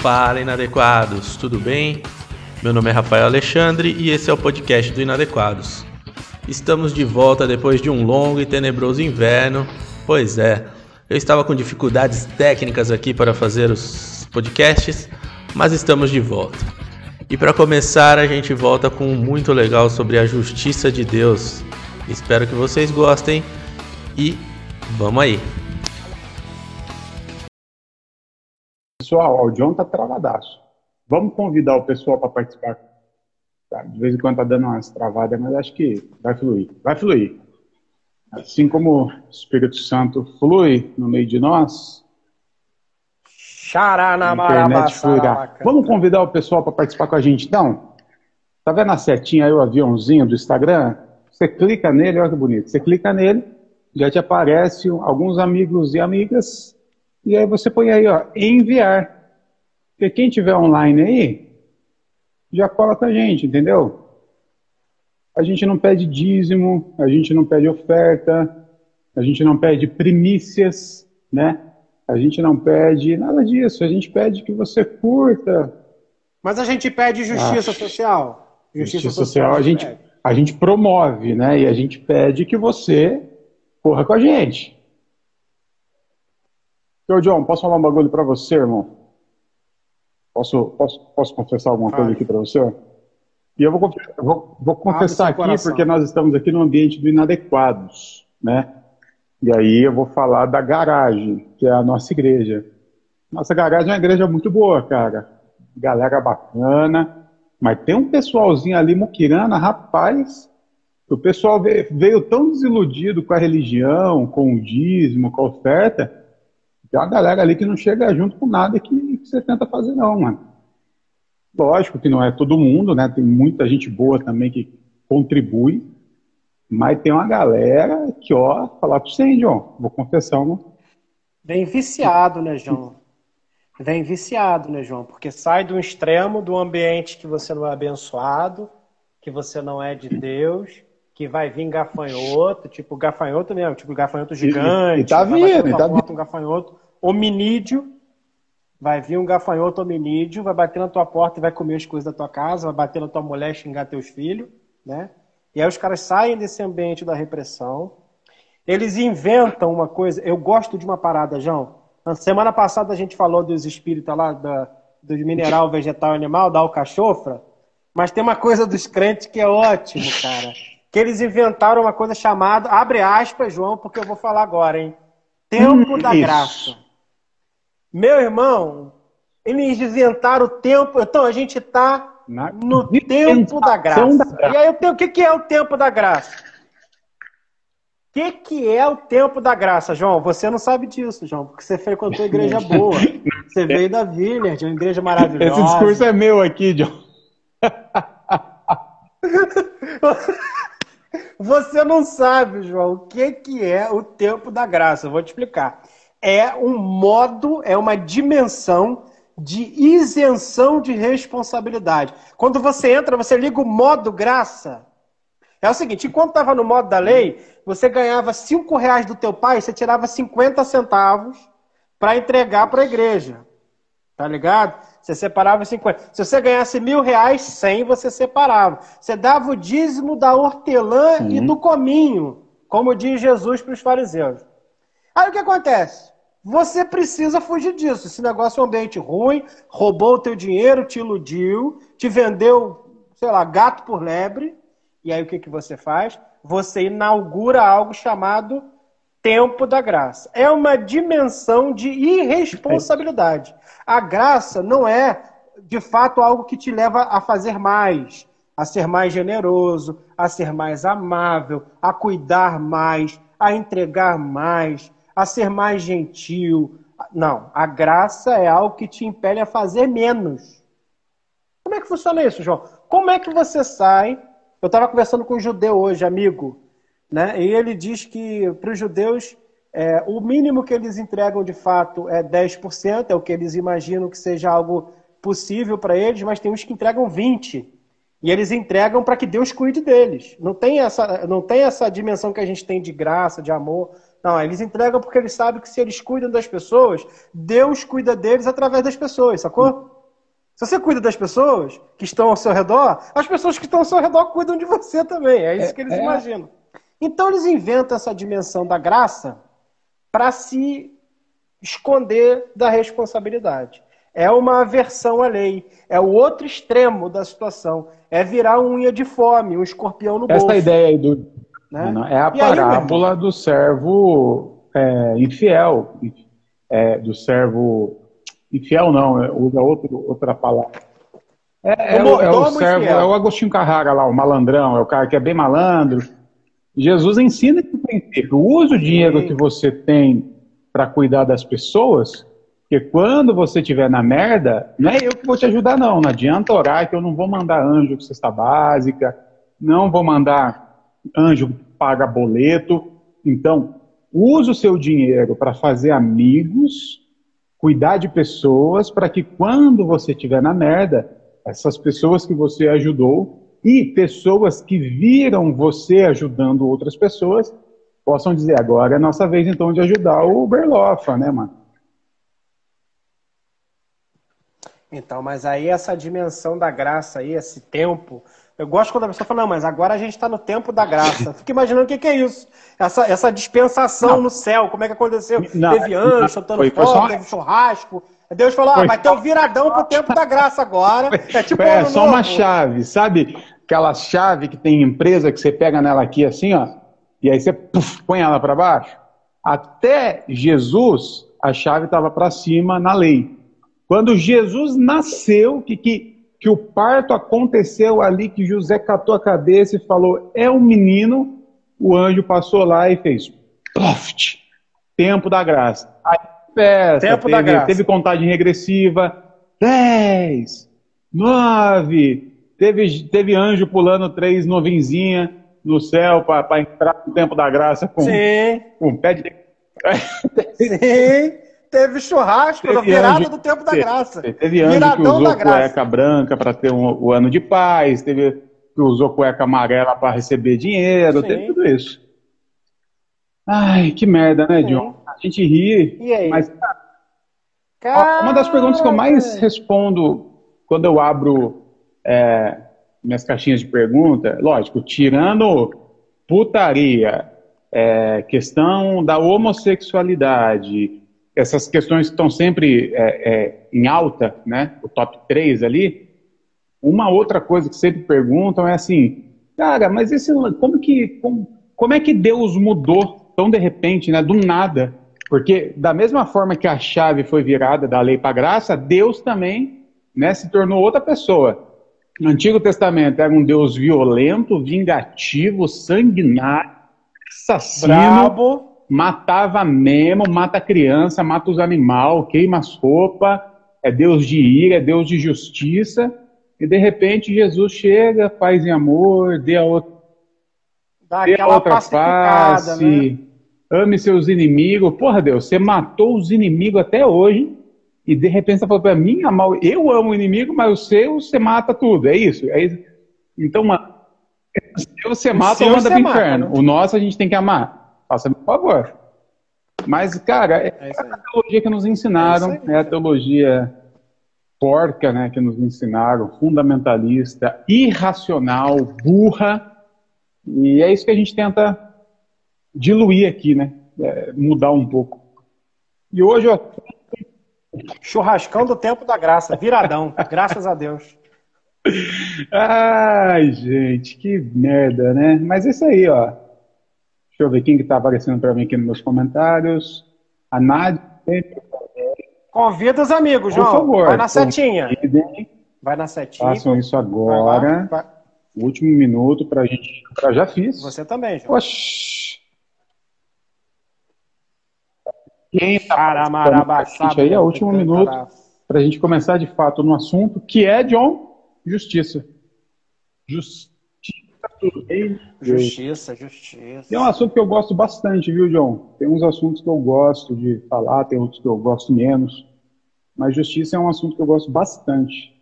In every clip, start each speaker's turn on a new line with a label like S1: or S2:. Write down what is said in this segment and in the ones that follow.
S1: Fala, inadequados, tudo bem? Meu nome é Rafael Alexandre e esse é o podcast do Inadequados. Estamos de volta depois de um longo e tenebroso inverno. Pois é, eu estava com dificuldades técnicas aqui para fazer os podcasts, mas estamos de volta. E para começar, a gente volta com um muito legal sobre a justiça de Deus. Espero que vocês gostem e vamos aí.
S2: Pessoal, o John tá travadaço. Vamos convidar o pessoal para participar. Tá, de vez em quando tá dando umas travadas, mas acho que vai fluir. Vai fluir. Assim como o Espírito Santo flui no meio de nós, internet fluirá. Vamos convidar o pessoal para participar com a gente, então? Tá vendo a setinha aí, o aviãozinho do Instagram? Você clica nele, olha que bonito. Você clica nele, já te aparece alguns amigos e amigas, e aí você põe aí, ó, enviar. Porque quem tiver online aí, já cola com a gente, entendeu? A gente não pede dízimo, a gente não pede oferta, a gente não pede primícias, né? A gente não pede nada disso, a gente pede que você curta.
S3: Mas a gente pede justiça
S2: Ah,
S3: social.
S2: Justiça, social, a gente, a gente promove, né? E a gente pede que você corra com a gente. Ô, John, posso falar um bagulho pra você, irmão? Posso, posso, posso confessar alguma coisa aqui pra você? E eu vou, vou, vou confessar aqui
S3: coração.
S2: porque nós estamos aqui no ambiente do Inadequados, né? E aí eu vou falar da garagem, que é a nossa igreja. Nossa garagem é uma igreja muito boa, cara. Galera bacana. Mas tem um pessoalzinho ali, muquirana, rapaz. O pessoal veio, veio tão desiludido com a religião, com o dízimo, com a oferta. Tem uma galera ali que não chega junto com nada que, que você tenta fazer, não, mano. Lógico que não é todo mundo, né? Tem muita gente boa também que contribui. Mas tem uma galera que, ó, falar pra você, hein, John, vou confessar uma.
S3: Vem viciado, né, João? Vem viciado, né, João? Porque sai do extremo do ambiente que você não é abençoado, que você não é de Deus, que vai vir gafanhoto, tipo gafanhoto mesmo, tipo gafanhoto gigante.
S2: e tá
S3: vai bater
S2: vindo, e tá
S3: porta um gafanhoto hominídeo. Vai vir um gafanhoto hominídeo, vai bater na tua porta e vai comer as coisas da tua casa, vai bater na tua mulher, xingar teus filhos, né? E aí os caras saem desse ambiente da repressão, eles inventam uma coisa. Eu gosto de uma parada, João. Na semana passada a gente falou dos espíritos lá, da, do mineral, vegetal e animal, da alcachofra. Mas tem uma coisa dos crentes que é ótimo, cara. Que eles inventaram uma coisa chamada, abre aspas, João, porque eu vou falar agora, hein? Tempo
S2: Hum,
S3: da
S2: isso.
S3: graça. Meu irmão, eles inventaram o tempo. Então a gente está no tempo da graça.
S2: da graça.
S3: E aí, o tempo- o que, que é o tempo da graça? O que, que é o tempo da graça, João? Você não sabe disso, João, porque você frequentou igreja boa. Você veio da Vineyard, uma igreja maravilhosa.
S2: Esse discurso é meu aqui, John.
S3: Você não sabe, João, o que, que é o tempo da graça. Eu vou te explicar. É um modo, é uma dimensão de isenção de responsabilidade. Quando você entra, você liga o modo graça. É o seguinte, enquanto estava no modo da lei, você ganhava 5 reais do teu pai, você tirava 50 centavos para entregar para a igreja. Tá ligado? Você separava 50. Se você ganhasse mil reais, 100 você separava. Você dava o dízimo da hortelã e do cominho, como diz Jesus para os fariseus. Aí o que acontece? Você precisa fugir disso. Esse negócio é um ambiente ruim, roubou o teu dinheiro, te iludiu, te vendeu, sei lá, gato por lebre. E aí o que, que você faz? Você inaugura algo chamado tempo da graça. É uma dimensão de irresponsabilidade. A graça não é, de fato, algo que te leva a fazer mais, a ser mais generoso, a ser mais amável, a cuidar mais, a entregar mais, a ser mais gentil. Não, a graça é algo que te impele a fazer menos. Como é que funciona isso, João? Como é que você sai? Eu estava conversando com um judeu hoje, amigo, né? E ele diz que para os judeus é, o mínimo que eles entregam de fato é 10%, é o que eles imaginam que seja algo possível para eles, mas tem uns que entregam 20%. E eles entregam para que Deus cuide deles. Não tem, essa, não tem essa dimensão que a gente tem de graça, de amor. Não, eles entregam porque eles sabem que se eles cuidam das pessoas, Deus cuida deles através das pessoas, sacou? Se você cuida das pessoas que estão ao seu redor, as pessoas que estão ao seu redor cuidam de você também. É isso que eles é, é. imaginam. Então eles inventam essa dimensão da graça para se esconder da responsabilidade. É uma aversão à lei. É o outro extremo da situação. É virar um unha de fome, um escorpião no bolso.
S2: Essa ideia aí do. Né? É a parábola aí, do servo é, infiel. É, do servo Infiel não, é, usa outro, outra palavra. É, é, o, é o servo, é o Agostinho Carrara lá, o malandrão, é o cara que é bem malandro. Jesus ensina que o princípio, use o dinheiro Sim. que você tem para cuidar das pessoas, porque quando você estiver na merda, não é eu que vou te ajudar, não. Não adianta orar que eu não vou mandar anjo com cesta básica, não vou mandar anjo paga boleto. Então, use o seu dinheiro para fazer amigos cuidar de pessoas para que quando você estiver na merda, essas pessoas que você ajudou e pessoas que viram você ajudando outras pessoas possam dizer agora é nossa vez então de ajudar o Berlofa, né, mano?
S3: Então, mas aí essa dimensão da graça aí, esse tempo, eu gosto quando a pessoa fala, não, mas agora a gente está no tempo da graça. Fico imaginando o que, que, é isso. Essa, essa dispensação não. no céu, como é que aconteceu? Não, teve anjo soltando fogo, teve churrasco. Deus falou, ah, vai ter um viradão pro tempo da graça agora.
S2: É tipo É, só novo. uma chave, sabe? Aquela chave que tem empresa que você pega nela aqui assim, ó, e aí você puff, põe ela para baixo. Até Jesus, a chave estava para cima na lei. Quando Jesus nasceu, que, que que o parto aconteceu ali, que José catou a cabeça e falou: é um menino. O anjo passou lá e fez Ploft, tempo da graça. Aí, peça, tempo teve, da graça. teve contagem regressiva: 10, 9. Teve, teve anjo pulando três novinzinha no céu para entrar no tempo da graça com,
S3: Sim.
S2: com pé de.
S3: Sim. Teve churrasco teve virada anjo, do tempo da graça.
S2: Teve anjo Viradão que usou cueca branca para ter um, o ano de paz, teve que usou cueca amarela para receber dinheiro, Sim. teve tudo isso. Ai, que merda, né, John? A gente ri,
S3: e aí?
S2: mas Cara... uma das perguntas que eu mais respondo quando eu abro é, minhas caixinhas de pergunta, lógico, tirando putaria, é, questão da homossexualidade, essas questões que estão sempre é, é, em alta, né, o top 3 ali, uma outra coisa que sempre perguntam é assim, cara, mas esse, como que, como, como é que Deus mudou tão de repente, né, do nada? Porque da mesma forma que a chave foi virada da lei para a graça, Deus também, né, se tornou outra pessoa. No Antigo Testamento era um Deus violento, vingativo, sanguinário, assassino, matava mesmo, mata criança, mata os animais, queima as roupas, é Deus de ira, é Deus de justiça, e de repente Jesus chega, paz e amor, dê a outra, Dá dê a outra face, né? ame seus inimigos. Porra, Deus, você matou os inimigos até hoje, e de repente você falou para mim, amar, eu amo o inimigo, mas o seu você mata tudo, é isso? É isso? Então, se você mata, ou manda pro inferno. Mata, né? O nosso a gente tem que amar. Favor. Mas, cara, é, é a teologia que nos ensinaram, é, é, a teologia porca, né, que nos ensinaram, fundamentalista, irracional, burra, e é isso que a gente tenta diluir aqui, né, é, mudar um pouco. E hoje, ó...
S3: Churrascão do tempo da graça, viradão, graças a Deus.
S2: Ai, gente, que merda, né? Mas é isso aí, ó. Deixa eu ver quem que está aparecendo para mim aqui nos meus comentários. A Nádia.
S3: Convida os amigos, João. Por favor. Vai na setinha. Vai na setinha.
S2: Façam isso agora. Vai lá, vai. Último minuto para a gente. Pra, já fiz.
S3: Você também, João.
S2: Oxi. Quem está aí é o último minuto para a gente começar de fato no assunto que é, John, justiça. Justiça
S3: Justiça, justiça.
S2: É um assunto que eu gosto bastante, viu, John? Tem uns assuntos que eu gosto de falar, tem outros que eu gosto menos. Mas justiça é um assunto que eu gosto bastante.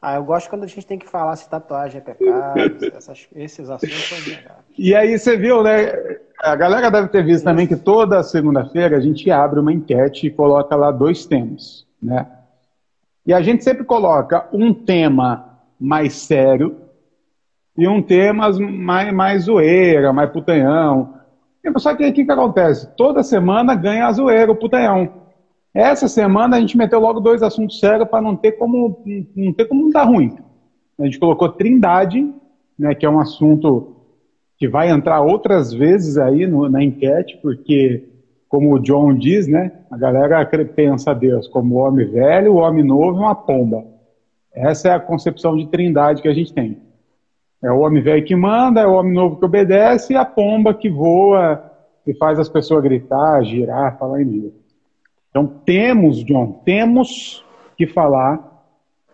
S3: Ah, eu gosto quando a gente tem que falar se tatuagem é pecado, essas, esses assuntos são legais.
S2: E aí você viu, né? A galera deve ter visto também que toda segunda-feira a gente abre uma enquete e coloca lá dois temas, né? E a gente sempre coloca um tema mais sério e um tema mais, mais zoeira, mais putanhão. Só que aí o que, que acontece? Toda semana ganha a zoeira, o putanhão. Essa semana a gente meteu logo dois assuntos sérios para não ter como não ter como dar ruim. A gente colocou Trindade, né, que é um assunto que vai entrar outras vezes aí no, na enquete, porque como o John diz, né, a galera pensa Deus como o homem velho, o homem novo e uma pomba. Essa é a concepção de Trindade que a gente tem. É o homem velho que manda, é o homem novo que obedece e a pomba que voa e faz as pessoas gritar, girar, falar em língua. Então temos, John, temos que falar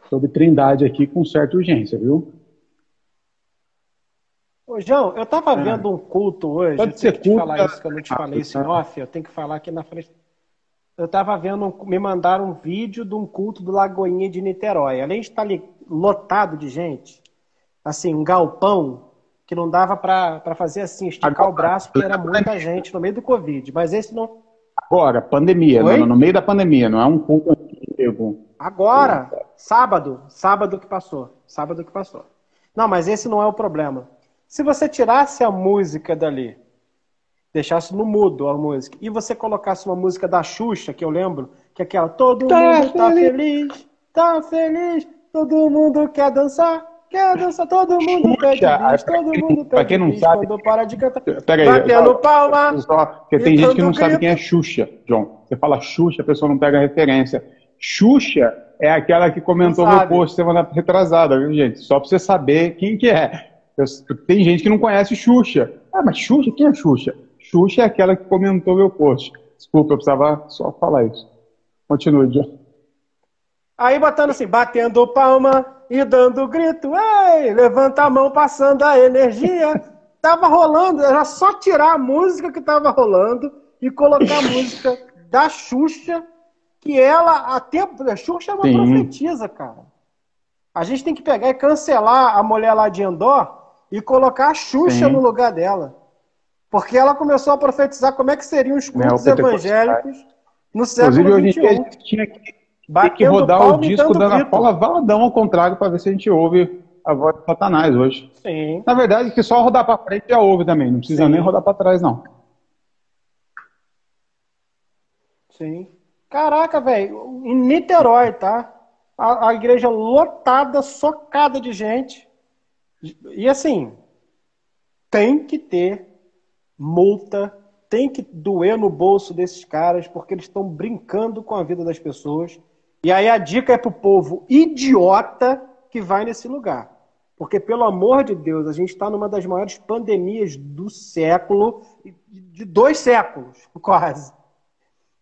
S2: sobre Trindade aqui com certa urgência, viu?
S3: Ô, João, eu estava ah. vendo um culto hoje.
S2: Pode ser
S3: culto. falar isso que eu não te falei isso em off, eu tenho que falar aqui na frente. Eu estava vendo, me mandaram um vídeo de um culto do Lagoinha de Niterói. Além de estar ali lotado de gente, assim, um galpão que não dava para fazer assim, esticar Agora, o braço, porque era muita gente no meio do Covid. Mas esse não,
S2: Agora, pandemia, no, no, meio da pandemia, não é um culto antigo.
S3: Agora, sábado, sábado que passou, sábado que passou. Não, mas esse não é o problema. Se você tirasse a música dali, deixasse no mudo a música, e você colocasse uma música da Xuxa, que eu lembro, que é aquela, todo tá mundo tá feliz, tá feliz, todo mundo quer dançar, quer dançar, todo mundo pede bis, todo mundo pede
S2: Pra quem não bis, sabe,
S3: quando para de cantar,
S2: pera aí,
S3: batendo palma.
S2: Só, porque tem gente que não sabe quem é Xuxa, John. Você fala Xuxa, a pessoa não pega a referência. Xuxa é aquela que comentou no post semana retrasada, viu, gente? Só pra você saber quem que é. Tem gente que não conhece Xuxa. Ah, mas Xuxa? Quem é Xuxa? Xuxa é aquela que comentou meu post. Desculpa, eu precisava só falar isso. Continue, John.
S3: Aí botando assim, batendo palma, e dando grito, ei, levanta a mão passando a energia. tava rolando, era só tirar a música que tava rolando e colocar a música da Xuxa, que ela até a Xuxa é uma Sim. profetisa, cara. A gente tem que pegar e cancelar a mulher lá de Endor e colocar a Xuxa Sim. no lugar dela. Porque ela começou a profetizar como é que seriam os cultos evangélicos no século
S2: Inclusive, hoje em dia a gente tinha que tem que rodar o disco da Ana Paula valadão ao contrário para ver se a gente ouve a voz de Satanás hoje.
S3: Sim.
S2: Na verdade, que só rodar para frente já ouve também, não precisa Sim. nem rodar para trás, não.
S3: Sim. Caraca, velho, em Niterói, tá? A, a, igreja lotada, socada de gente. E assim, tem que ter multa, tem que doer no bolso desses caras, porque eles estão brincando com a vida das pessoas. E aí a dica é para o povo idiota que vai nesse lugar. Porque, pelo amor de Deus, a gente está numa das maiores pandemias do século, de dois séculos, quase.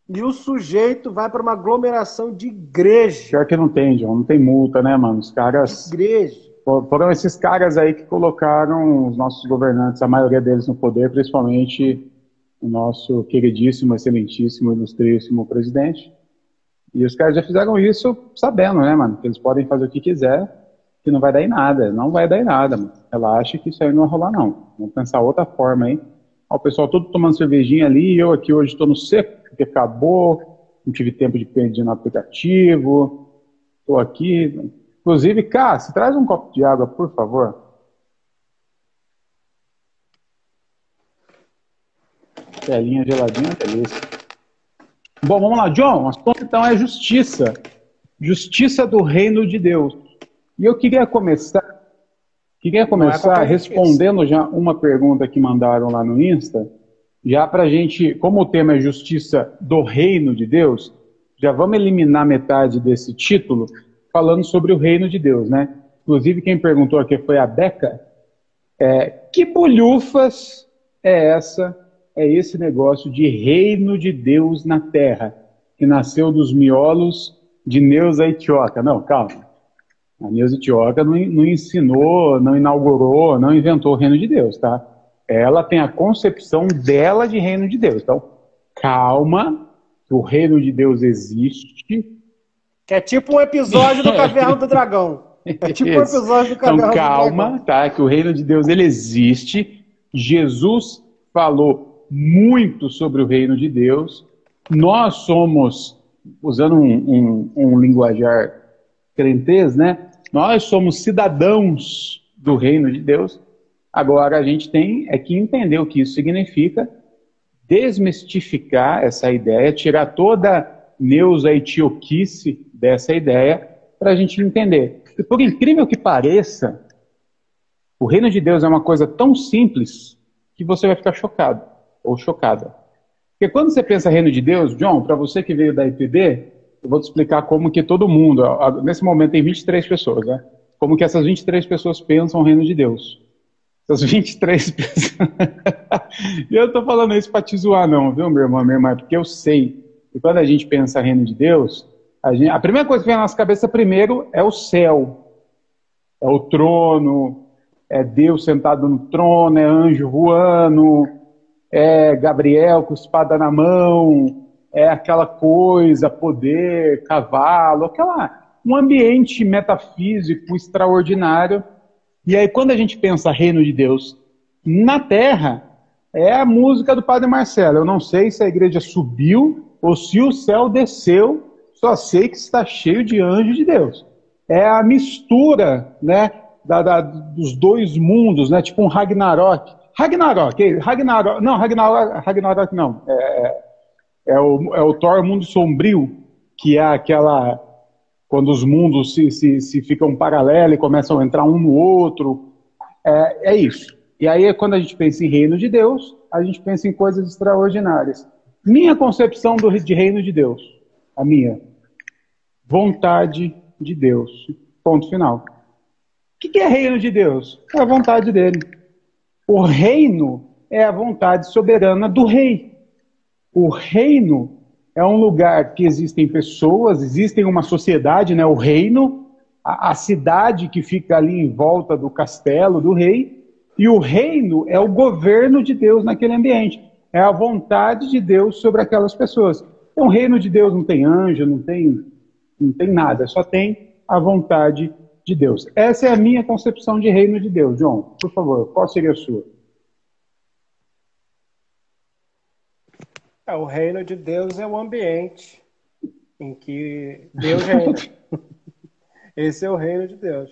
S3: E o sujeito vai para uma aglomeração de igreja.
S2: Pior que não tem, John, não tem multa, né, mano? Os caras.
S3: Igreja.
S2: Foram esses caras aí que colocaram os nossos governantes, a maioria deles no poder, principalmente o nosso queridíssimo, excelentíssimo, ilustríssimo presidente. E os caras já fizeram isso sabendo, né, mano? Que eles podem fazer o que quiser, que não vai dar em nada. Não vai dar em nada, mano. Relaxa que isso aí não vai rolar, não. Vamos pensar outra forma aí. Ó, o pessoal todo tomando cervejinha ali, eu aqui hoje estou no seco, porque acabou, não tive tempo de perder no aplicativo. Estou aqui. Inclusive, Cássio, traz um copo de água, por favor. Telinha geladinha, delícia. Bom, vamos lá, John. O assunto então é justiça. Justiça do reino de Deus. E eu queria começar, queria é começar é respondendo já uma pergunta que mandaram lá no Insta, já para a gente, como o tema é justiça do reino de Deus, já vamos eliminar metade desse título falando sobre o reino de Deus, né? Inclusive quem perguntou aqui foi a Beca. É, que bolhufas é essa é esse negócio de reino de Deus na terra, que nasceu dos miolos de Neuza Itioca. Não, calma. A Neuza Itioca não, não ensinou, não inaugurou, não inventou o reino de Deus, tá? Ela tem a concepção dela de reino de Deus. Então, calma, o reino de Deus existe.
S3: Que é tipo um episódio do Caverna do Dragão.
S2: É tipo um episódio do Então calma, tá? Que o reino de Deus ele existe. Jesus falou muito sobre o reino de Deus. Nós somos, usando um, um, um linguajar crentez, né? Nós somos cidadãos do reino de Deus. Agora a gente tem é que entender o que isso significa, desmistificar essa ideia, tirar toda neusa etioquice dessa ideia para a gente entender. E por incrível que pareça, o reino de Deus é uma coisa tão simples que você vai ficar chocado ou chocada. Porque quando você pensa reino de Deus, John, para você que veio da IPB, eu vou te explicar como que todo mundo, nesse momento tem 23 pessoas, né? Como que essas 23 pessoas pensam o reino de Deus. Essas 23 pessoas. e eu tô falando isso para te zoar, não, viu, meu irmão, minha irmã? Porque eu sei que quando a gente pensa reino de Deus, a, gente, a primeira coisa que vem na nossa cabeça primeiro é o céu. É o trono, é Deus sentado no trono, é anjo voando, é Gabriel com espada na mão, é aquela coisa, poder, cavalo, aquela um ambiente metafísico extraordinário. E aí quando a gente pensa reino de Deus na terra, é a música do Padre Marcelo. Eu não sei se a igreja subiu ou se o céu desceu, só sei que está cheio de anjos de Deus. É a mistura, né, da, da, dos dois mundos, né, tipo um Ragnarok. Ragnarok, Ragnarok, não, Ragnarok, Ragnarok não. É, é, é, o, é o Thor Mundo Sombrio, que é aquela quando os mundos se, se, se ficam paralelos e começam a entrar um no outro. É, é isso. E aí, quando a gente pensa em reino de Deus, a gente pensa em coisas extraordinárias. Minha concepção do, de reino de Deus, a minha, vontade de Deus. Ponto final. O que é reino de Deus? É a vontade dele. O reino é a vontade soberana do rei. O reino é um lugar que existem pessoas, existem uma sociedade, né? O reino, a, a cidade que fica ali em volta do castelo do rei, e o reino é o governo de Deus naquele ambiente. É a vontade de Deus sobre aquelas pessoas. Então, o reino de Deus não tem anjo, não tem não tem nada, só tem a vontade de Deus. Essa é a minha concepção de reino de Deus. João, por favor, qual seria a sua?
S3: É, o reino de Deus é o ambiente em que Deus reina. Esse é o reino de Deus.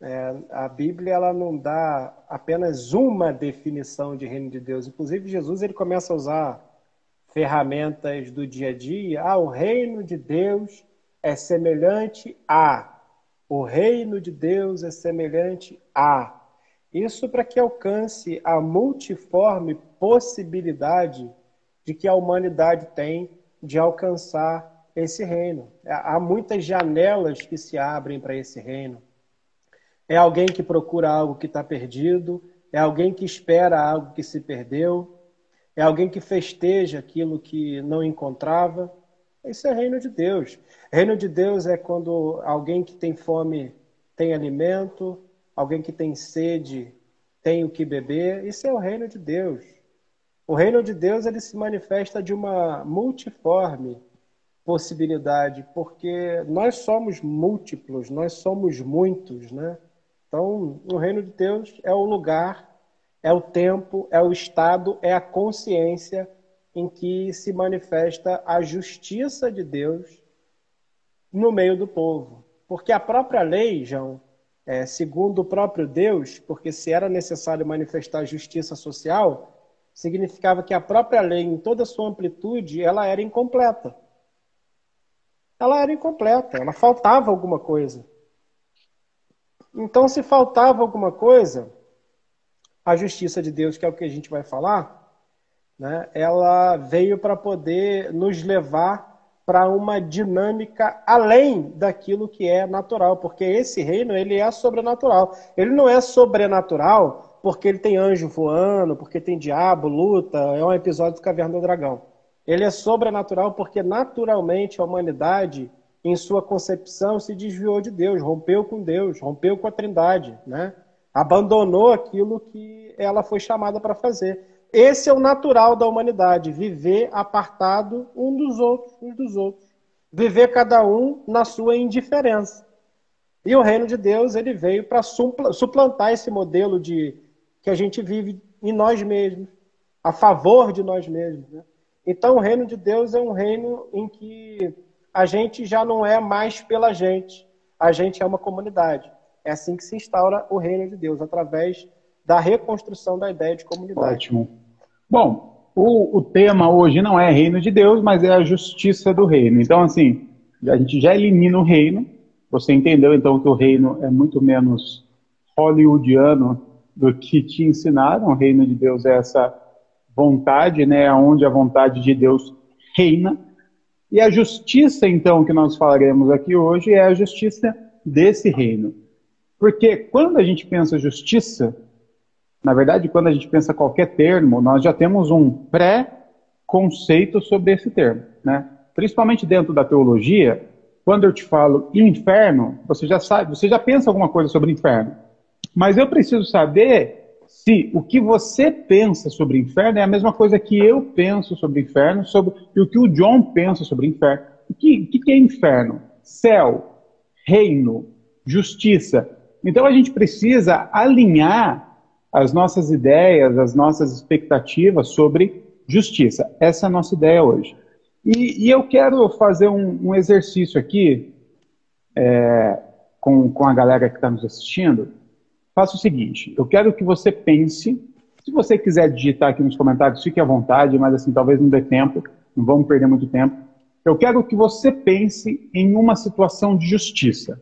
S3: É, a Bíblia ela não dá apenas uma definição de reino de Deus. Inclusive, Jesus ele começa a usar ferramentas do dia a dia. Ah, o reino de Deus é semelhante a. O reino de Deus é semelhante a. Isso para que alcance a multiforme possibilidade de que a humanidade tem de alcançar esse reino. Há muitas janelas que se abrem para esse reino. É alguém que procura algo que está perdido, é alguém que espera algo que se perdeu, é alguém que festeja aquilo que não encontrava. Isso é reino de Deus. Reino de Deus é quando alguém que tem fome tem alimento, alguém que tem sede tem o que beber. Isso é o reino de Deus. O reino de Deus ele se manifesta de uma multiforme possibilidade, porque nós somos múltiplos, nós somos muitos, né? Então, o reino de Deus é o lugar, é o tempo, é o estado, é a consciência em que se manifesta a justiça de Deus no meio do povo. Porque a própria lei, João, é, segundo o próprio Deus, porque se era necessário manifestar justiça social, significava que a própria lei, em toda a sua amplitude, ela era incompleta. Ela era incompleta, ela faltava alguma coisa. Então, se faltava alguma coisa, a justiça de Deus, que é o que a gente vai falar, né, ela veio para poder nos levar para uma dinâmica além daquilo que é natural, porque esse reino ele é sobrenatural. Ele não é sobrenatural porque ele tem anjo voando, porque tem diabo, luta, é um episódio do Caverna do Dragão. Ele é sobrenatural porque naturalmente a humanidade, em sua concepção, se desviou de Deus, rompeu com Deus, rompeu com a Trindade, né? Abandonou aquilo que ela foi chamada para fazer. Esse é o natural da humanidade, viver apartado um dos outros, uns dos outros. Viver cada um na sua indiferença. E o reino de Deus ele veio para suplantar esse modelo de que a gente vive em nós mesmos, a favor de nós mesmos. Né? Então, o reino de Deus é um reino em que a gente já não é mais pela gente, a gente é uma comunidade. É assim que se instaura o reino de Deus, através da reconstrução da ideia de comunidade.
S2: Ótimo. Bom, o, o tema hoje não é reino de Deus, mas é a justiça do reino. Então, assim, a gente já elimina o reino. Você entendeu, então, que o reino é muito menos hollywoodiano do que te ensinaram. O reino de Deus é essa vontade, né, onde a vontade de Deus reina. E a justiça, então, que nós falaremos aqui hoje é a justiça desse reino. Porque quando a gente pensa justiça, na verdade, quando a gente pensa qualquer termo, nós já temos um pré-conceito sobre esse termo, né? Principalmente dentro da teologia, quando eu te falo inferno, você já sabe, você já pensa alguma coisa sobre inferno. Mas eu preciso saber se o que você pensa sobre inferno é a mesma coisa que eu penso sobre inferno sobre, e o que o John pensa sobre inferno. O que, que é inferno? Céu, reino, justiça. Então a gente precisa alinhar as nossas ideias, as nossas expectativas sobre justiça. Essa é a nossa ideia hoje. E, e eu quero fazer um, um exercício aqui é, com, com a galera que está nos assistindo faça o seguinte: eu quero que você pense. Se você quiser digitar aqui nos comentários, fique à vontade, mas assim, talvez não dê tempo, não vamos perder muito tempo. Eu quero que você pense em uma situação de justiça.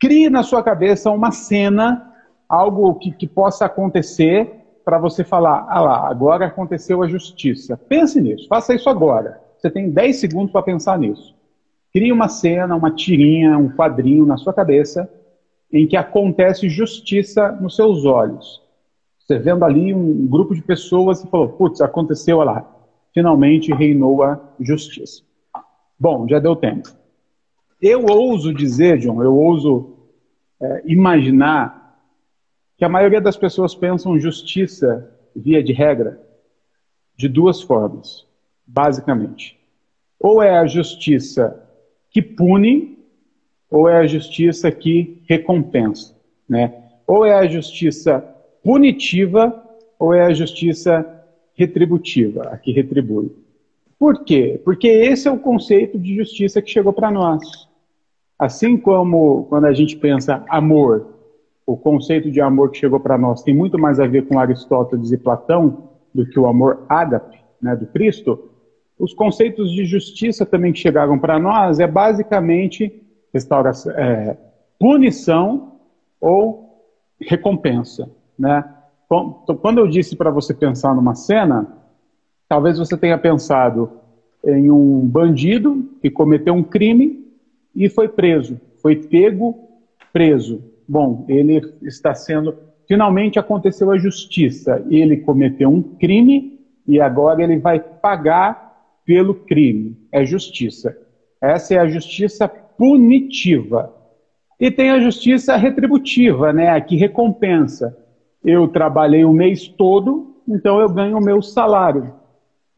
S2: Crie na sua cabeça uma cena, algo que, que possa acontecer, para você falar: ah lá, agora aconteceu a justiça. Pense nisso, faça isso agora. Você tem 10 segundos para pensar nisso. Crie uma cena, uma tirinha, um quadrinho na sua cabeça em que acontece justiça nos seus olhos. Você vendo ali um grupo de pessoas e falou, putz, aconteceu lá. Finalmente reinou a justiça. Bom, já deu tempo. Eu ouso dizer, John, eu ouso é, imaginar que a maioria das pessoas pensam justiça, via de regra, de duas formas, basicamente. Ou é a justiça que pune ou é a justiça que recompensa, né? Ou é a justiça punitiva ou é a justiça retributiva, a que retribui. Por quê? Porque esse é o conceito de justiça que chegou para nós. Assim como quando a gente pensa amor, o conceito de amor que chegou para nós tem muito mais a ver com Aristóteles e Platão do que o amor ágape, né, do Cristo. Os conceitos de justiça também que chegaram para nós é basicamente restauração, é, punição ou recompensa, né? Então, quando eu disse para você pensar numa cena, talvez você tenha pensado em um bandido que cometeu um crime e foi preso, foi pego, preso. Bom, ele está sendo. Finalmente aconteceu a justiça. Ele cometeu um crime e agora ele vai pagar pelo crime. É justiça. Essa é a justiça punitiva. E tem a justiça retributiva, né, a que recompensa. Eu trabalhei o mês todo, então eu ganho o meu salário.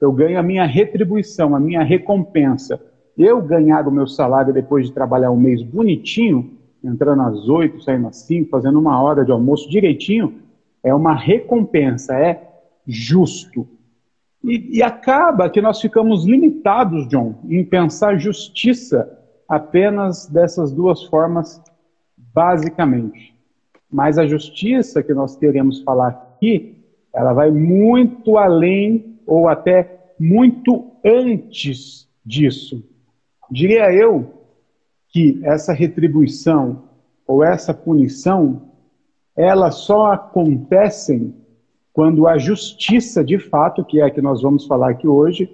S2: Eu ganho a minha retribuição, a minha recompensa. Eu ganhar o meu salário depois de trabalhar um mês bonitinho, entrando às oito, saindo às cinco, fazendo uma hora de almoço direitinho, é uma recompensa, é justo. E, e acaba que nós ficamos limitados, John, em pensar justiça apenas dessas duas formas, basicamente. Mas a justiça que nós queremos falar aqui, ela vai muito além ou até muito antes disso. Diria eu que essa retribuição ou essa punição, elas só acontecem quando a justiça de fato, que é a que nós vamos falar aqui hoje,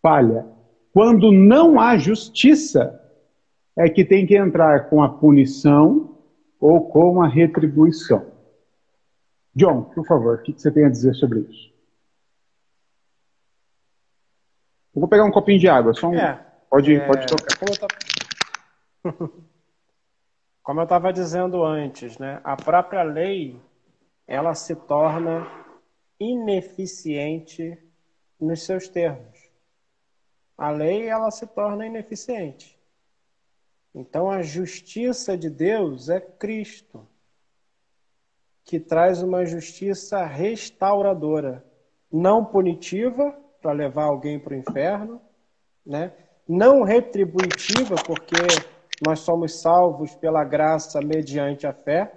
S2: falha. Quando não há justiça, é que tem que entrar com a punição ou com a retribuição. John, por favor, o que você tem a dizer sobre isso? Eu vou pegar um copinho de água, só um. É, pode, é, pode tocar.
S3: Como eu estava dizendo antes, né, a própria lei ela se torna ineficiente nos seus termos. A lei ela se torna ineficiente. Então a justiça de Deus é Cristo, que traz uma justiça restauradora, não punitiva para levar alguém para o inferno, né? não retributiva, porque nós somos salvos pela graça mediante a fé.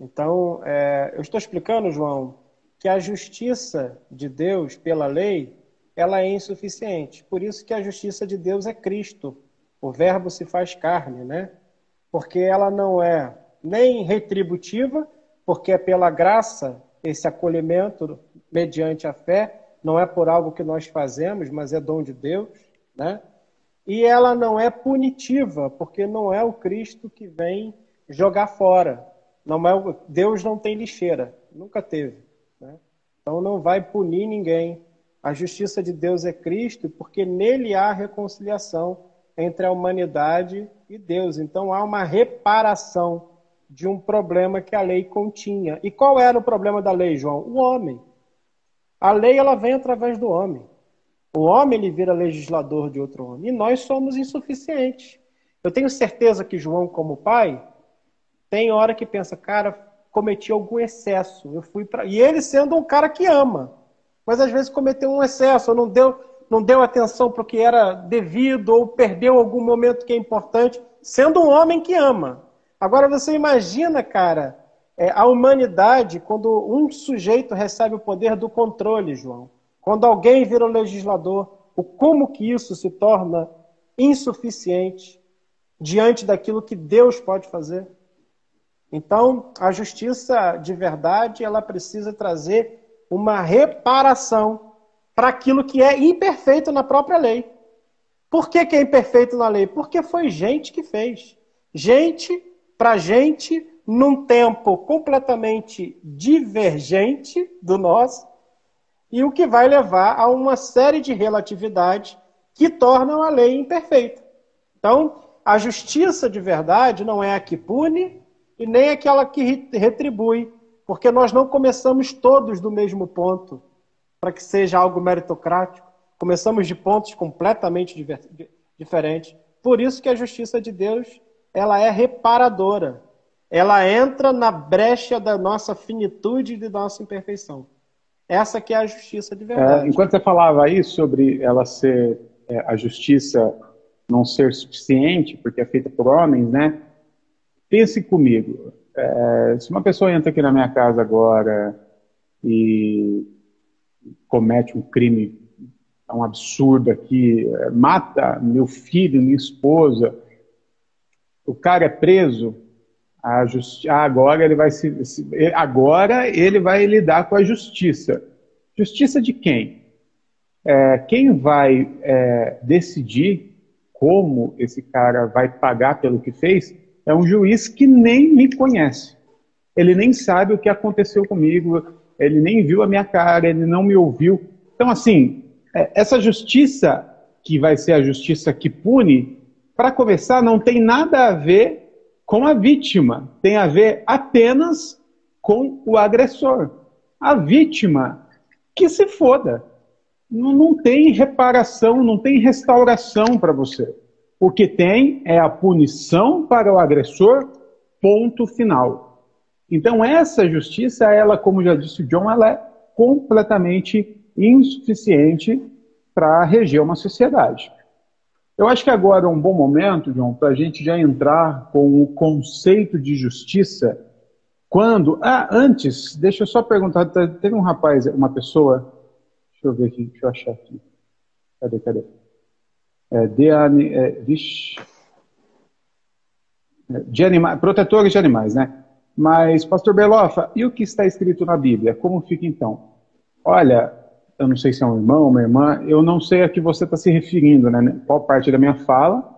S3: Então, é, eu estou explicando, João, que a justiça de Deus pela lei, ela é insuficiente. Por isso que a justiça de Deus é Cristo. O verbo se faz carne, né? Porque ela não é nem retributiva, porque é pela graça esse acolhimento mediante a fé, não é por algo que nós fazemos, mas é dom de Deus, né? E ela não é punitiva, porque não é o Cristo que vem jogar fora. Não é o... Deus não tem lixeira, nunca teve. Né? Então não vai punir ninguém. A justiça de Deus é Cristo, porque nele há reconciliação entre a humanidade e Deus. Então há uma reparação de um problema que a lei continha. E qual era o problema da lei, João? O homem. A lei ela vem através do homem. O homem ele vira legislador de outro homem. E nós somos insuficientes. Eu tenho certeza que João, como pai, tem hora que pensa, cara, cometi algum excesso. Eu fui para e ele sendo um cara que ama, mas às vezes cometeu um excesso, ou não deu, não deu atenção para o que era devido ou perdeu algum momento que é importante, sendo um homem que ama. Agora você imagina, cara, é, a humanidade quando um sujeito recebe o poder do controle, João. Quando alguém vira legislador, o como que isso se torna insuficiente diante daquilo que Deus pode fazer. Então, a justiça de verdade, ela precisa trazer uma reparação para aquilo que é imperfeito na própria lei. Por que, que é imperfeito na lei? Porque foi gente que fez. Gente para gente, num tempo completamente divergente do nosso, e o que vai levar a uma série de relatividades que tornam a lei imperfeita. Então, a justiça de verdade não é a que pune e nem aquela que retribui, porque nós não começamos todos do mesmo ponto para que seja algo meritocrático. Começamos de pontos completamente diferentes. Por isso que a justiça de Deus ela é reparadora. Ela entra na brecha da nossa finitude e de nossa imperfeição. Essa que é a justiça de verdade.
S2: É, enquanto você falava aí sobre ela ser é, a justiça não ser suficiente porque é feita por homens, né? Pense comigo. É, se uma pessoa entra aqui na minha casa agora e comete um crime um absurdo aqui, é, mata meu filho, minha esposa, o cara é preso, a justi ah, agora ele vai se, agora ele vai lidar com a justiça. Justiça de quem? É, quem vai é, decidir como esse cara vai pagar pelo que fez é um juiz que nem me conhece. Ele nem sabe o que aconteceu comigo, ele nem viu a minha cara, ele não me ouviu. Então, assim, é, essa justiça que vai ser a justiça que pune, para começar, não tem nada a ver com a vítima, tem a ver apenas com o agressor. A vítima, que se foda. Não, não tem reparação, não tem restauração para você. O que tem é a punição para o agressor, ponto final. Então, essa justiça, ela, como já disse o John, ela é completamente insuficiente para reger uma sociedade. Eu acho que agora é um bom momento, João, para a gente já entrar com o conceito de justiça. Quando. Ah, antes, deixa eu só perguntar. Teve um rapaz, uma pessoa. Deixa eu ver aqui, deixa eu achar aqui. Cadê, cadê? É, de, é, vixe, é, de animais, protetores de animais, né? Mas, pastor Belofa, e o que está escrito na Bíblia? Como fica então? Olha, eu não sei se é um irmão, uma irmã, eu não sei a que você está se referindo, né? Qual parte da minha fala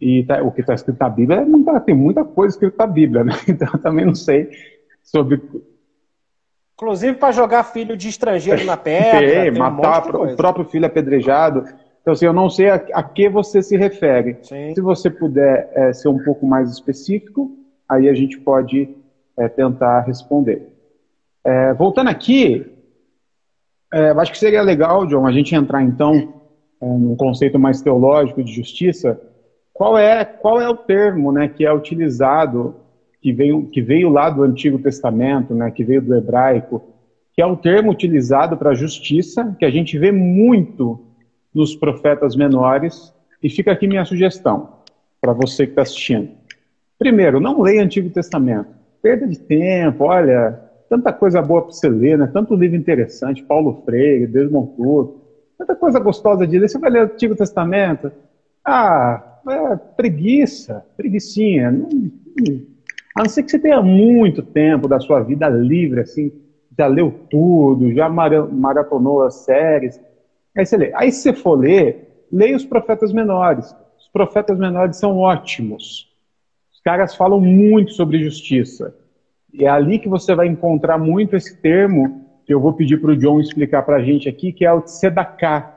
S2: e tá, o que está escrito na Bíblia, é muita, tem muita coisa escrita na Bíblia, né? Então eu também não sei sobre.
S3: Inclusive para jogar filho de estrangeiro na perna,
S2: tem, matar um o próprio filho apedrejado. Então, assim, eu não sei a, a que você se refere. Sim. Se você puder é, ser um pouco mais específico, aí a gente pode é, tentar responder. É, voltando aqui, é, acho que seria legal, John, a gente entrar então é, num conceito mais teológico de justiça, qual é qual é o termo, né, que é utilizado que veio que veio lá do Antigo Testamento, né, que veio do hebraico, que é um termo utilizado para justiça, que a gente vê muito nos profetas menores, e fica aqui minha sugestão para você que está assistindo. Primeiro, não leia Antigo Testamento. Perda de tempo, olha, tanta coisa boa para você ler, né? tanto livro interessante, Paulo Freire, Desmond Tutu, tanta coisa gostosa de ler. Você vai ler o Antigo Testamento? Ah, é preguiça, preguiçinha. Não, não, a não ser que você tenha muito tempo da sua vida livre, assim, já leu tudo, já maratonou as séries. Aí você lê. Aí se você for ler, leia os profetas menores. Os profetas menores são ótimos. Os caras falam muito sobre justiça. E é ali que você vai encontrar muito esse termo que eu vou pedir para o John explicar para a gente aqui, que é o tzedaká.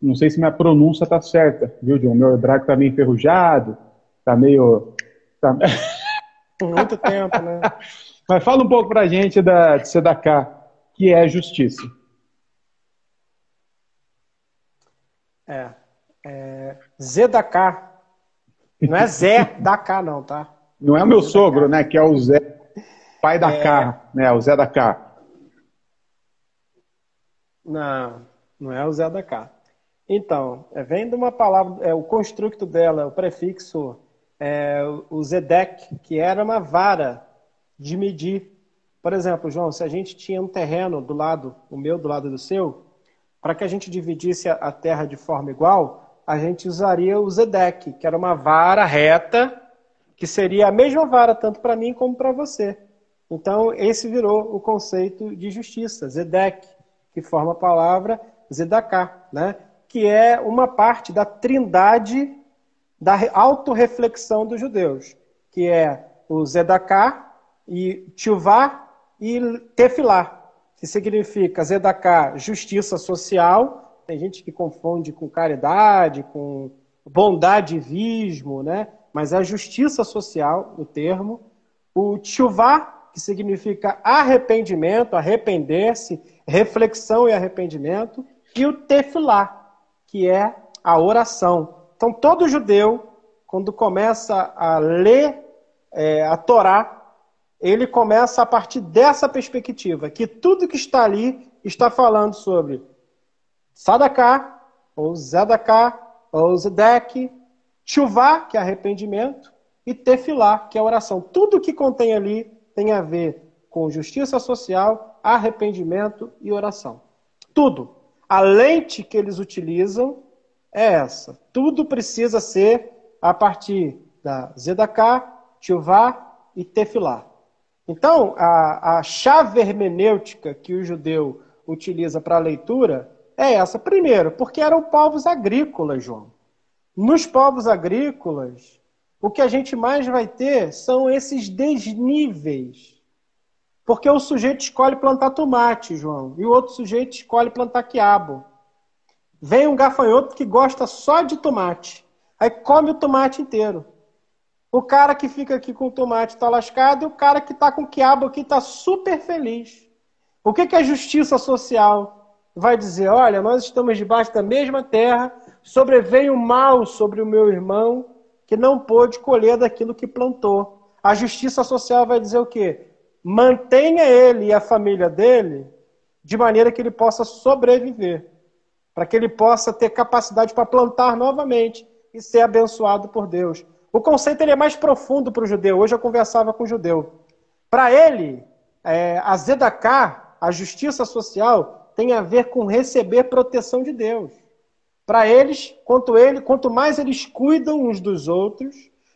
S2: Não sei se minha pronúncia está certa, viu, John? Meu hebraico está meio enferrujado, está meio... Tá...
S3: Por muito tempo, né?
S2: Mas fala um pouco para a gente da tzedaká, que é justiça.
S3: É, é Zedaká. Não é Zé da Cá, não, tá?
S2: Não é o meu sogro, né? Que é o Zé, pai da é... Cá, né? O Zé da Cá.
S3: Não, não é o Zé da Cá. Então, é, vem de uma palavra, é, o construto dela, o prefixo, é, o Zedek, que era uma vara de medir. Por exemplo, João, se a gente tinha um terreno do lado, o meu do lado do seu, para que a gente dividisse a terra de forma igual, a gente usaria o Zedek, que era uma vara reta, que seria a mesma vara tanto para mim como para você. Então, esse virou o conceito de justiça, Zedek, que forma a palavra Zedaká, né? que é uma parte da trindade da autorreflexão dos judeus, que é o Zedaká e Tchuvá e Tefilá, que significa Zedaká, justiça social, tem gente que confunde com caridade, com bondadivismo, né? Mas é justiça social, o termo. O tchuvá, que significa arrependimento, arrepender-se, reflexão e arrependimento. E o tefilá, que é a oração. Então, todo judeu, quando começa a ler é, a Torá, ele começa a partir dessa perspectiva, que tudo que está ali está falando sobre Sadaká, ou Zedaká, ou Zedek, Chuvá, que é arrependimento, e Tefilá, que é oração. Tudo que contém ali tem a ver com justiça social, arrependimento e oração. Tudo. A lente que eles utilizam é essa. Tudo precisa ser a partir da Zedaká, Chuvá e Tefilá. Então, a, a chave hermenêutica que o judeu utiliza para a leitura é essa. Primeiro, porque eram povos agrícolas, João. Nos povos agrícolas, o que a gente mais vai ter são esses desníveis. Porque o sujeito escolhe plantar tomate, João, e o outro sujeito escolhe plantar quiabo. Vem um gafanhoto que gosta só de tomate. Aí come o tomate inteiro. O cara que fica aqui com o tomate está lascado e o cara que está com quiabo aqui está super feliz. O que, que é justiça social? vai dizer: Olha, nós estamos debaixo da mesma terra, sobreveio mal sobre o meu irmão que não pôde colher daquilo que plantou. A justiça social vai dizer o quê? Mantenha ele e a família dele de maneira que ele possa sobreviver, para que ele possa ter capacidade para plantar novamente e ser abençoado por Deus. O conceito ele é mais profundo para o judeu. Hoje eu conversava com um judeu. Para ele, é, a Zedaká, a justiça social, tem a ver com receber proteção de Deus. Para eles, quanto ele, quanto mais eles cuidam uns dos outros,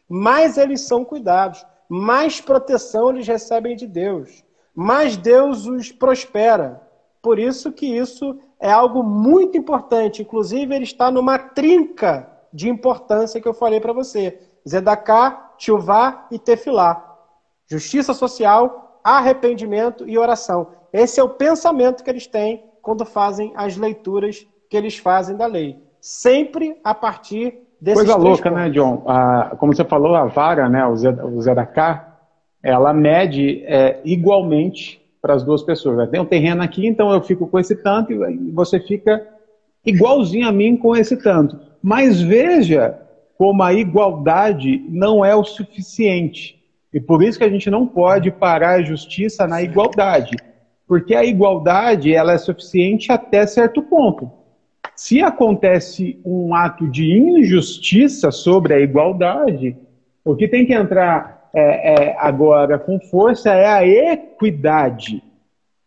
S3: mais eles são cuidados, mais proteção eles recebem de Deus, mais Deus os prospera. Por isso que isso é algo muito importante. Inclusive, ele está numa trinca de importância que eu falei para você: Zedaká, Tchuvá e Tefilá. Justiça social, arrependimento e oração. Esse é o pensamento que eles têm quando fazem as leituras que eles fazem da lei. Sempre a partir desses
S2: Coisa louca, né, pontos. né, John? Ah, como você falou, a vara, né, o, Zedaká, ela mede é, igualmente para as duas pessoas. Tem um terreno aqui, então eu fico com esse tanto e você fica igualzinho a mim com esse tanto. Mas veja como a igualdade não é o suficiente. E por isso que a gente não pode parar a justiça na igualdade. Porque a igualdade ela é suficiente até certo ponto. Se acontece um ato de injustiça sobre a igualdade, o que tem que entrar é, é, agora com força é a equidade.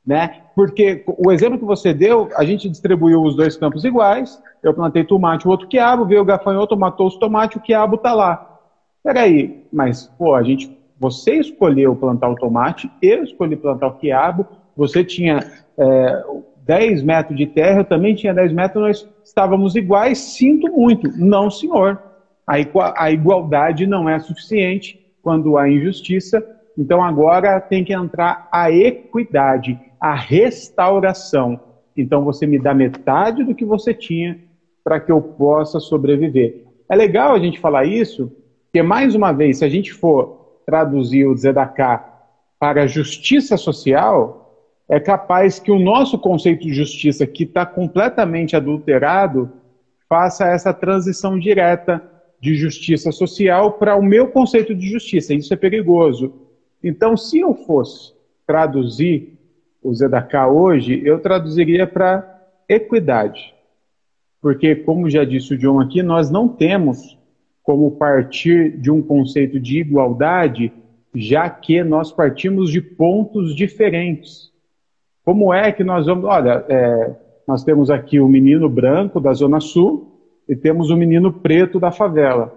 S2: Né? Porque o exemplo que você deu, a gente distribuiu os dois campos iguais, eu plantei tomate, o outro quiabo, veio o gafanhoto, matou os tomates, o quiabo está lá. Peraí, mas, pô, a gente, você escolheu plantar o tomate, eu escolhi plantar o quiabo, você tinha é, 10 metros de terra, eu também tinha 10 metros, nós estávamos iguais, sinto muito. Não, senhor. A igualdade não é suficiente quando há injustiça, então agora tem que entrar a equidade, a restauração. Então você me dá metade do que você tinha para que eu possa sobreviver. É legal a gente falar isso, porque mais uma vez, se a gente for traduzir o Zedaká para justiça social, é capaz que o nosso conceito de justiça, que está completamente adulterado, faça essa transição direta de justiça social para o meu conceito de justiça. Isso é perigoso. Então, se eu fosse traduzir o Zedaká hoje, eu traduziria para equidade. Porque, como já disse o John aqui, nós não temos como partir de um conceito de igualdade, já que nós partimos de pontos diferentes. Como é que nós vamos. Olha, é, nós temos aqui o menino branco da Zona Sul e temos o menino preto da favela.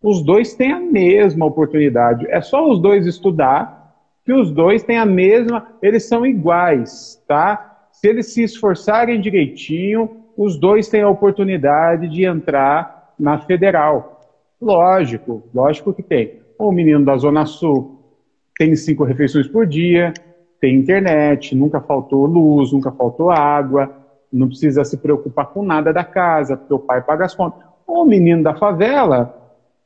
S2: Os dois têm a mesma oportunidade. É só os dois estudar que os dois têm a mesma. Eles são iguais, tá? Se eles se esforçarem direitinho, os dois têm a oportunidade de entrar na federal. Lógico, lógico que tem. O menino da Zona Sul tem cinco refeições por dia, tem internet, nunca faltou luz, nunca faltou água, não precisa se preocupar com nada da casa, porque o pai paga as contas. O menino da favela,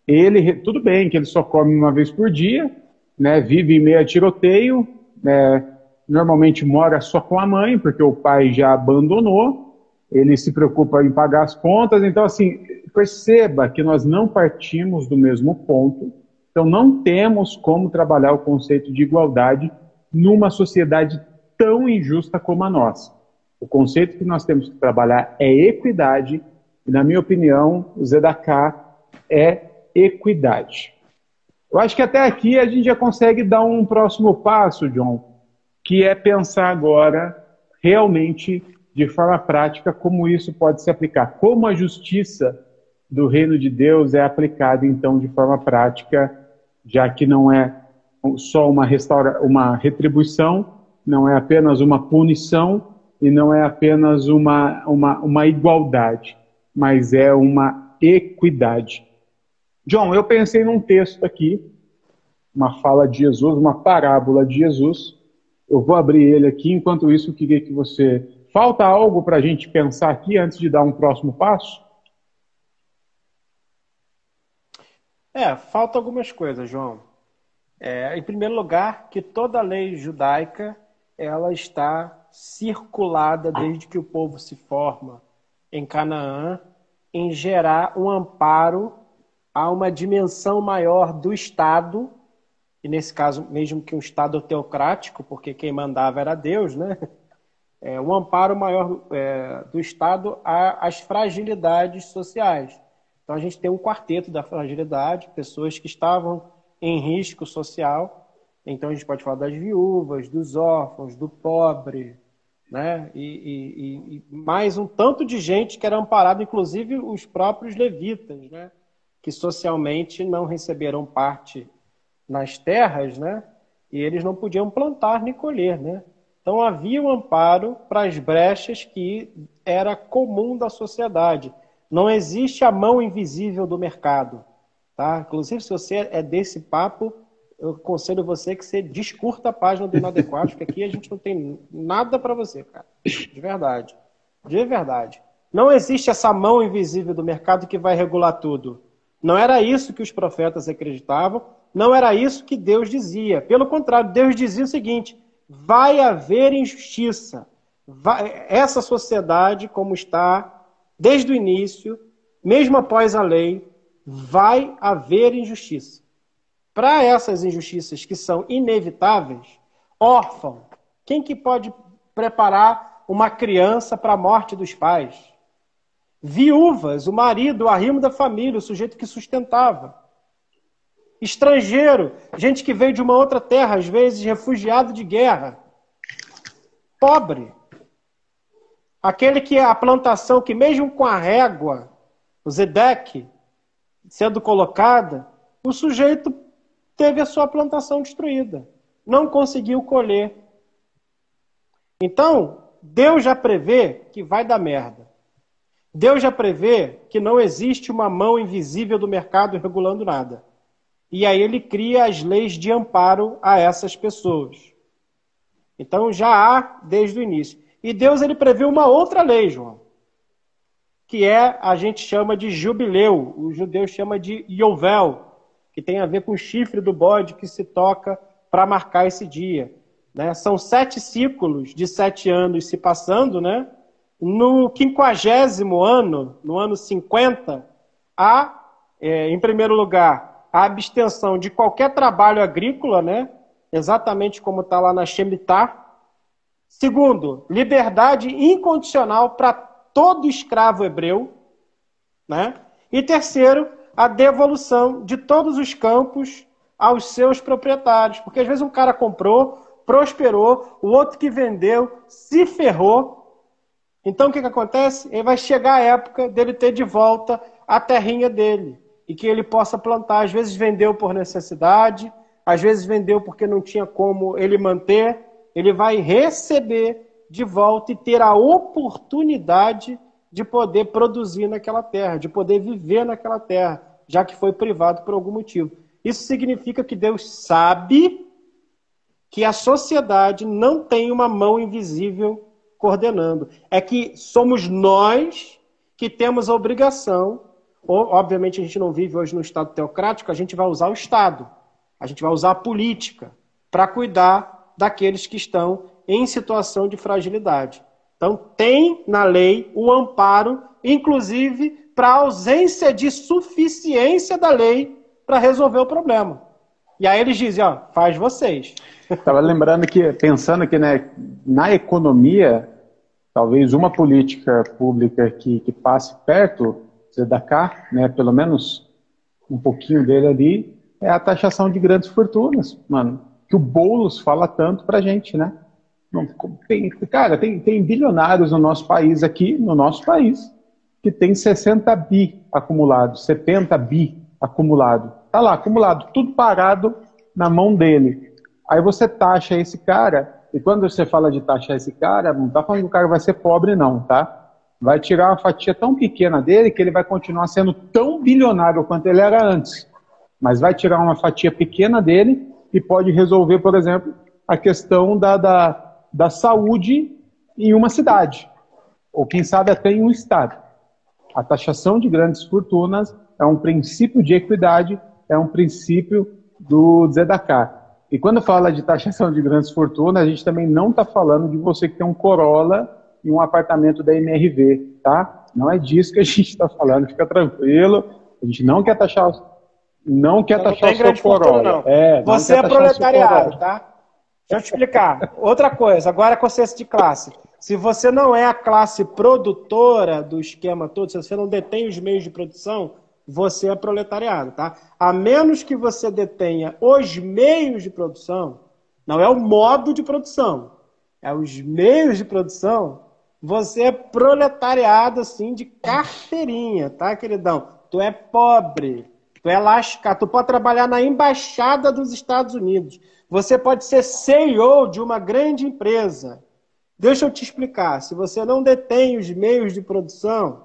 S2: ele, tudo bem que ele só come uma vez por dia, né, vive em meio a tiroteio, né, normalmente mora só com a mãe, porque o pai já abandonou, ele se preocupa em pagar as contas, então assim, perceba que nós não partimos do mesmo ponto, então não temos como trabalhar o conceito de igualdade numa sociedade tão injusta como a nossa. O conceito que nós temos que trabalhar é equidade, e, na minha opinião, o Zedaká é equidade. Eu acho que até aqui a gente já consegue dar um próximo passo, John, que é pensar agora realmente de forma prática como isso pode se aplicar, como a justiça do reino de Deus é aplicada então de forma prática, já que não é só uma, restaura, uma retribuição, não é apenas uma punição e não é apenas uma, uma, uma igualdade, mas é uma equidade. John, eu pensei num texto aqui, uma fala de Jesus, uma parábola de Jesus. Eu vou abrir ele aqui, enquanto isso, eu queria que você. Falta algo para a gente pensar aqui antes de dar um próximo passo?
S3: É, falta algumas coisas, João. É, em primeiro lugar, que toda lei judaica ela está circulada desde que o povo se forma em Canaã em gerar um amparo a uma dimensão maior do Estado, e nesse caso, mesmo que um Estado teocrático, porque quem mandava era Deus, né? É, um amparo maior é, do Estado às fragilidades sociais. Então a gente tem um quarteto da fragilidade, pessoas que estavam em risco social. Então a gente pode falar das viúvas, dos órfãos, do pobre, né? E, e, e, mais um tanto de gente que era amparado, inclusive os próprios levitas, né? Que socialmente não receberam parte nas terras, né? E eles não podiam plantar nem colher, né? Então havia um amparo para as brechas que era comum da sociedade. Não existe a mão invisível do mercado. Tá? Inclusive, se você é desse papo, eu aconselho você que você descurta a página do Inadequado, porque aqui a gente não tem nada para você, cara. De verdade. De verdade. Não existe essa mão invisível do mercado que vai regular tudo. Não era isso que os profetas acreditavam, não era isso que Deus dizia. Pelo contrário, Deus dizia o seguinte: vai haver injustiça. Vai... essa sociedade, como está desde o início, mesmo após a lei, vai haver injustiça. Para essas injustiças que são inevitáveis, órfão, quem que pode preparar uma criança para a morte dos pais? Viúvas, o marido, o arrimo da família, o sujeito que sustentava. Estrangeiro, gente que veio de uma outra terra, às vezes refugiado de guerra. Pobre. Aquele que é a plantação que, mesmo com a régua, o Zedek, sendo colocada, o sujeito teve a sua plantação destruída. Não conseguiu colher. Então, Deus já prevê que vai dar merda. Deus já prevê que não existe uma mão invisível do mercado regulando nada. E aí ele cria as leis de amparo a essas pessoas. Então já há desde o início. E Deus ele previu uma outra lei, João, que é a gente chama de jubileu, o judeu chama de Yovel, que tem a ver com o chifre do bode que se toca para marcar esse dia. Né? São sete ciclos de sete anos se passando, né? No quinquagésimo ano, no ano 50, há, é, em primeiro lugar, a abstenção de qualquer trabalho agrícola, né? exatamente como está lá na Shemitah. Segundo, liberdade incondicional para todo escravo hebreu. Né? E terceiro, a devolução de todos os campos aos seus proprietários. Porque às vezes um cara comprou, prosperou, o outro que vendeu se ferrou. Então o que, que acontece? Ele vai chegar a época dele ter de volta a terrinha dele e que ele possa plantar. Às vezes vendeu por necessidade, às vezes vendeu porque não tinha como ele manter. Ele vai receber de volta e ter a oportunidade de poder produzir naquela terra, de poder viver naquela terra, já que foi privado por algum motivo. Isso significa que Deus sabe que a sociedade não tem uma mão invisível coordenando. É que somos nós que temos a obrigação, ou, obviamente a gente não vive hoje no Estado teocrático, a gente vai usar o Estado, a gente vai usar a política para cuidar daqueles que estão em situação de fragilidade. Então, tem na lei o amparo, inclusive para ausência de suficiência da lei para resolver o problema. E aí eles dizem, ó, faz vocês.
S2: Estava lembrando que, pensando que né, na economia, talvez uma política pública que, que passe perto da cá, né, pelo menos um pouquinho dele ali, é a taxação de grandes fortunas, mano. Que o Boulos fala tanto pra gente, né? Tem, cara, tem, tem bilionários no nosso país aqui, no nosso país, que tem 60 bi acumulado, 70 bi acumulado. Tá lá, acumulado, tudo parado na mão dele. Aí você taxa esse cara, e quando você fala de taxar esse cara, não tá falando que o cara vai ser pobre, não, tá? Vai tirar uma fatia tão pequena dele que ele vai continuar sendo tão bilionário quanto ele era antes. Mas vai tirar uma fatia pequena dele e pode resolver, por exemplo, a questão da, da da saúde em uma cidade, ou quem sabe até em um estado. A taxação de grandes fortunas é um princípio de equidade, é um princípio do Zedaká. E quando fala de taxação de grandes fortunas, a gente também não está falando de você que tem um Corolla e um apartamento da MRV, tá? Não é disso que a gente está falando, fica tranquilo. A gente não quer taxar, não quer não taxar o seu Corolla.
S3: Fortuna, é, você é proletariado, tá? Deixa eu te explicar. Outra coisa, agora consciência de classe. Se você não é a classe produtora do esquema todo, se você não detém os meios de produção, você é proletariado, tá? A menos que você detenha os meios de produção, não é o modo de produção, é os meios de produção, você é proletariado, assim, de carteirinha, tá, queridão? Tu é pobre, tu é lascado, tu pode trabalhar na embaixada dos Estados Unidos, você pode ser CEO de uma grande empresa. Deixa eu te explicar. Se você não detém os meios de produção,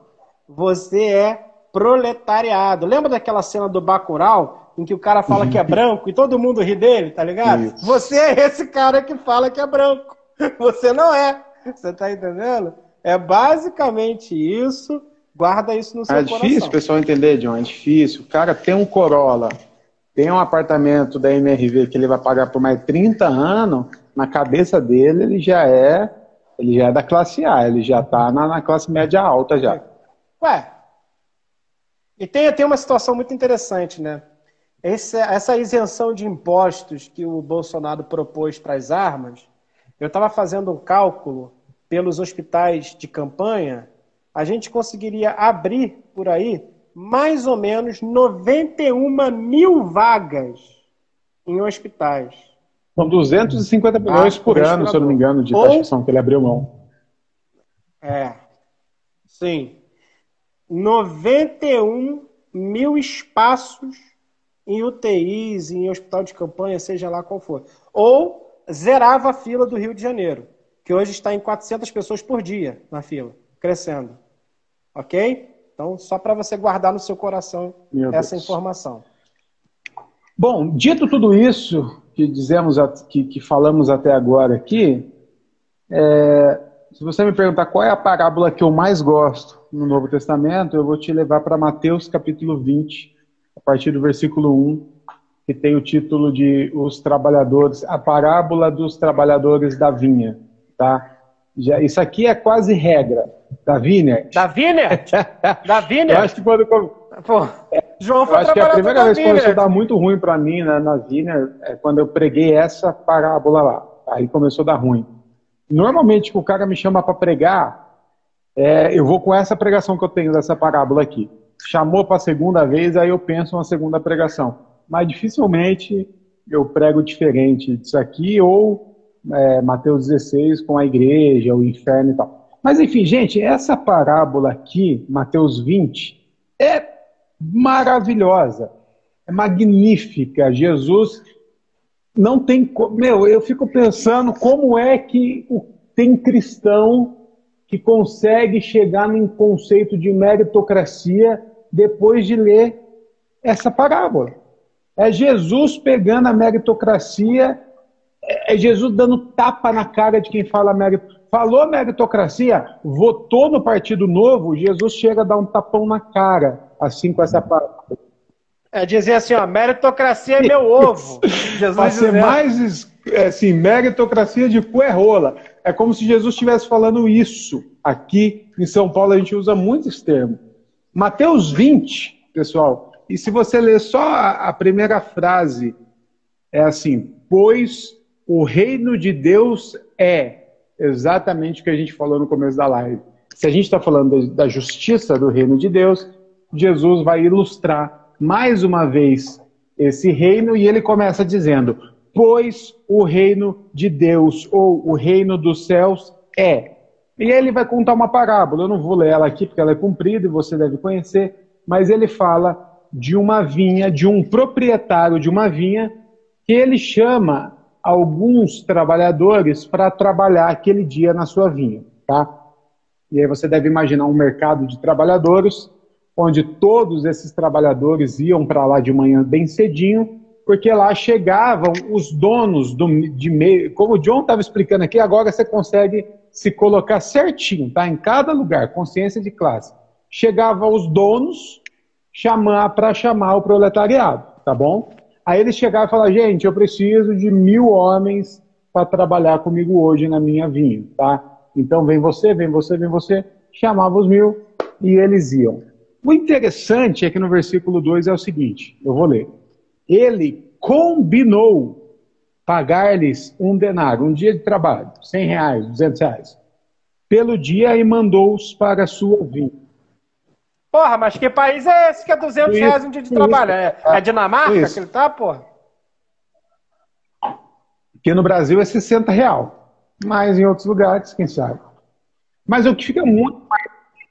S3: você é proletariado. Lembra daquela cena do Bacurau, em que o cara fala que é branco e todo mundo ri dele, tá ligado? Isso. Você é esse cara que fala que é branco. Você não é. Você tá entendendo? É basicamente isso. Guarda isso no seu coração.
S2: É difícil o pessoal entender, John. É difícil. O cara tem um Corolla tem um apartamento da MRV que ele vai pagar por mais 30 anos, na cabeça dele ele já é, ele já é da classe A, ele já está na, na, classe média alta já.
S3: Ué, E tem, tem uma situação muito interessante, né? Esse, essa isenção de impostos que o Bolsonaro propôs para as armas, eu estava fazendo um cálculo pelos hospitais de campanha, a gente conseguiria abrir por aí mais ou menos 91 mil vagas em hospitais.
S2: São 250 milhões ah, por ano, se eu não me engano, de taxação que ele abriu mão.
S3: É. Sim. 91 mil espaços em UTIs, em hospital de campanha, seja lá qual for. Ou zerava a fila do Rio de Janeiro, que hoje está em 400 pessoas por dia na fila, crescendo. Ok? Então, só para você guardar no seu coração Meu essa Deus. informação.
S2: Bom, dito tudo isso que dizemos, que, que falamos até agora aqui, é, se você me perguntar qual é a parábola que eu mais gosto no Novo Testamento, eu vou te levar para Mateus capítulo 20, a partir do versículo 1, que tem o título de Os Trabalhadores, a parábola dos trabalhadores da vinha, tá? Já, isso aqui é quase regra. Da Vineyard.
S3: Da Vineyard? Da Vineyard?
S2: Eu acho que quando. Pô, João foi eu acho que a primeira vez que começou a dar muito ruim para mim né, na Vineyard é quando eu preguei essa parábola lá. Aí começou a dar ruim. Normalmente, que o cara me chama para pregar, é, eu vou com essa pregação que eu tenho dessa parábola aqui. Chamou para a segunda vez, aí eu penso uma segunda pregação. Mas dificilmente eu prego diferente disso aqui, ou é, Mateus 16 com a igreja, o inferno e tal. Mas enfim, gente, essa parábola aqui, Mateus 20, é maravilhosa, é magnífica. Jesus não tem. Meu, eu fico pensando como é que tem cristão que consegue chegar num conceito de meritocracia depois de ler essa parábola. É Jesus pegando a meritocracia é, é Jesus dando tapa na cara de quem fala meritocracia. Falou meritocracia, votou no Partido Novo, Jesus chega a dar um tapão na cara, assim com essa palavra.
S3: É dizer assim, ó, meritocracia é meu ovo.
S2: Jesus Para ser mais, é, assim, meritocracia de cu é rola. É como se Jesus estivesse falando isso. Aqui em São Paulo a gente usa muito esse termo. Mateus 20, pessoal, e se você ler só a primeira frase, é assim, pois o reino de Deus é exatamente o que a gente falou no começo da live. Se a gente está falando da justiça do reino de Deus, Jesus vai ilustrar mais uma vez esse reino e ele começa dizendo: Pois o reino de Deus ou o reino dos céus é. E ele vai contar uma parábola. Eu não vou ler ela aqui porque ela é comprida e você deve conhecer, mas ele fala de uma vinha, de um proprietário de uma vinha que ele chama alguns trabalhadores para trabalhar aquele dia na sua vinha, tá? E aí você deve imaginar um mercado de trabalhadores, onde todos esses trabalhadores iam para lá de manhã bem cedinho, porque lá chegavam os donos do, de meio. Como o John estava explicando aqui, agora você consegue se colocar certinho, tá? Em cada lugar, consciência de classe. Chegavam os donos chamar para chamar o proletariado, tá bom? Aí eles chegaram e falaram, gente, eu preciso de mil homens para trabalhar comigo hoje na minha vinha, tá? Então vem você, vem você, vem você. Chamava os mil e eles iam. O interessante é que no versículo 2 é o seguinte, eu vou ler. Ele combinou pagar-lhes um denário, um dia de trabalho, 100 reais, 200 reais, pelo dia e mandou-os para a sua vinha.
S3: Porra, mas que país é esse que é 200 isso, reais um dia de isso, trabalho? É, é Dinamarca isso. que ele tá, porra?
S2: Aqui no Brasil é 60 real. Mas em outros lugares, quem sabe. Mas o que fica muito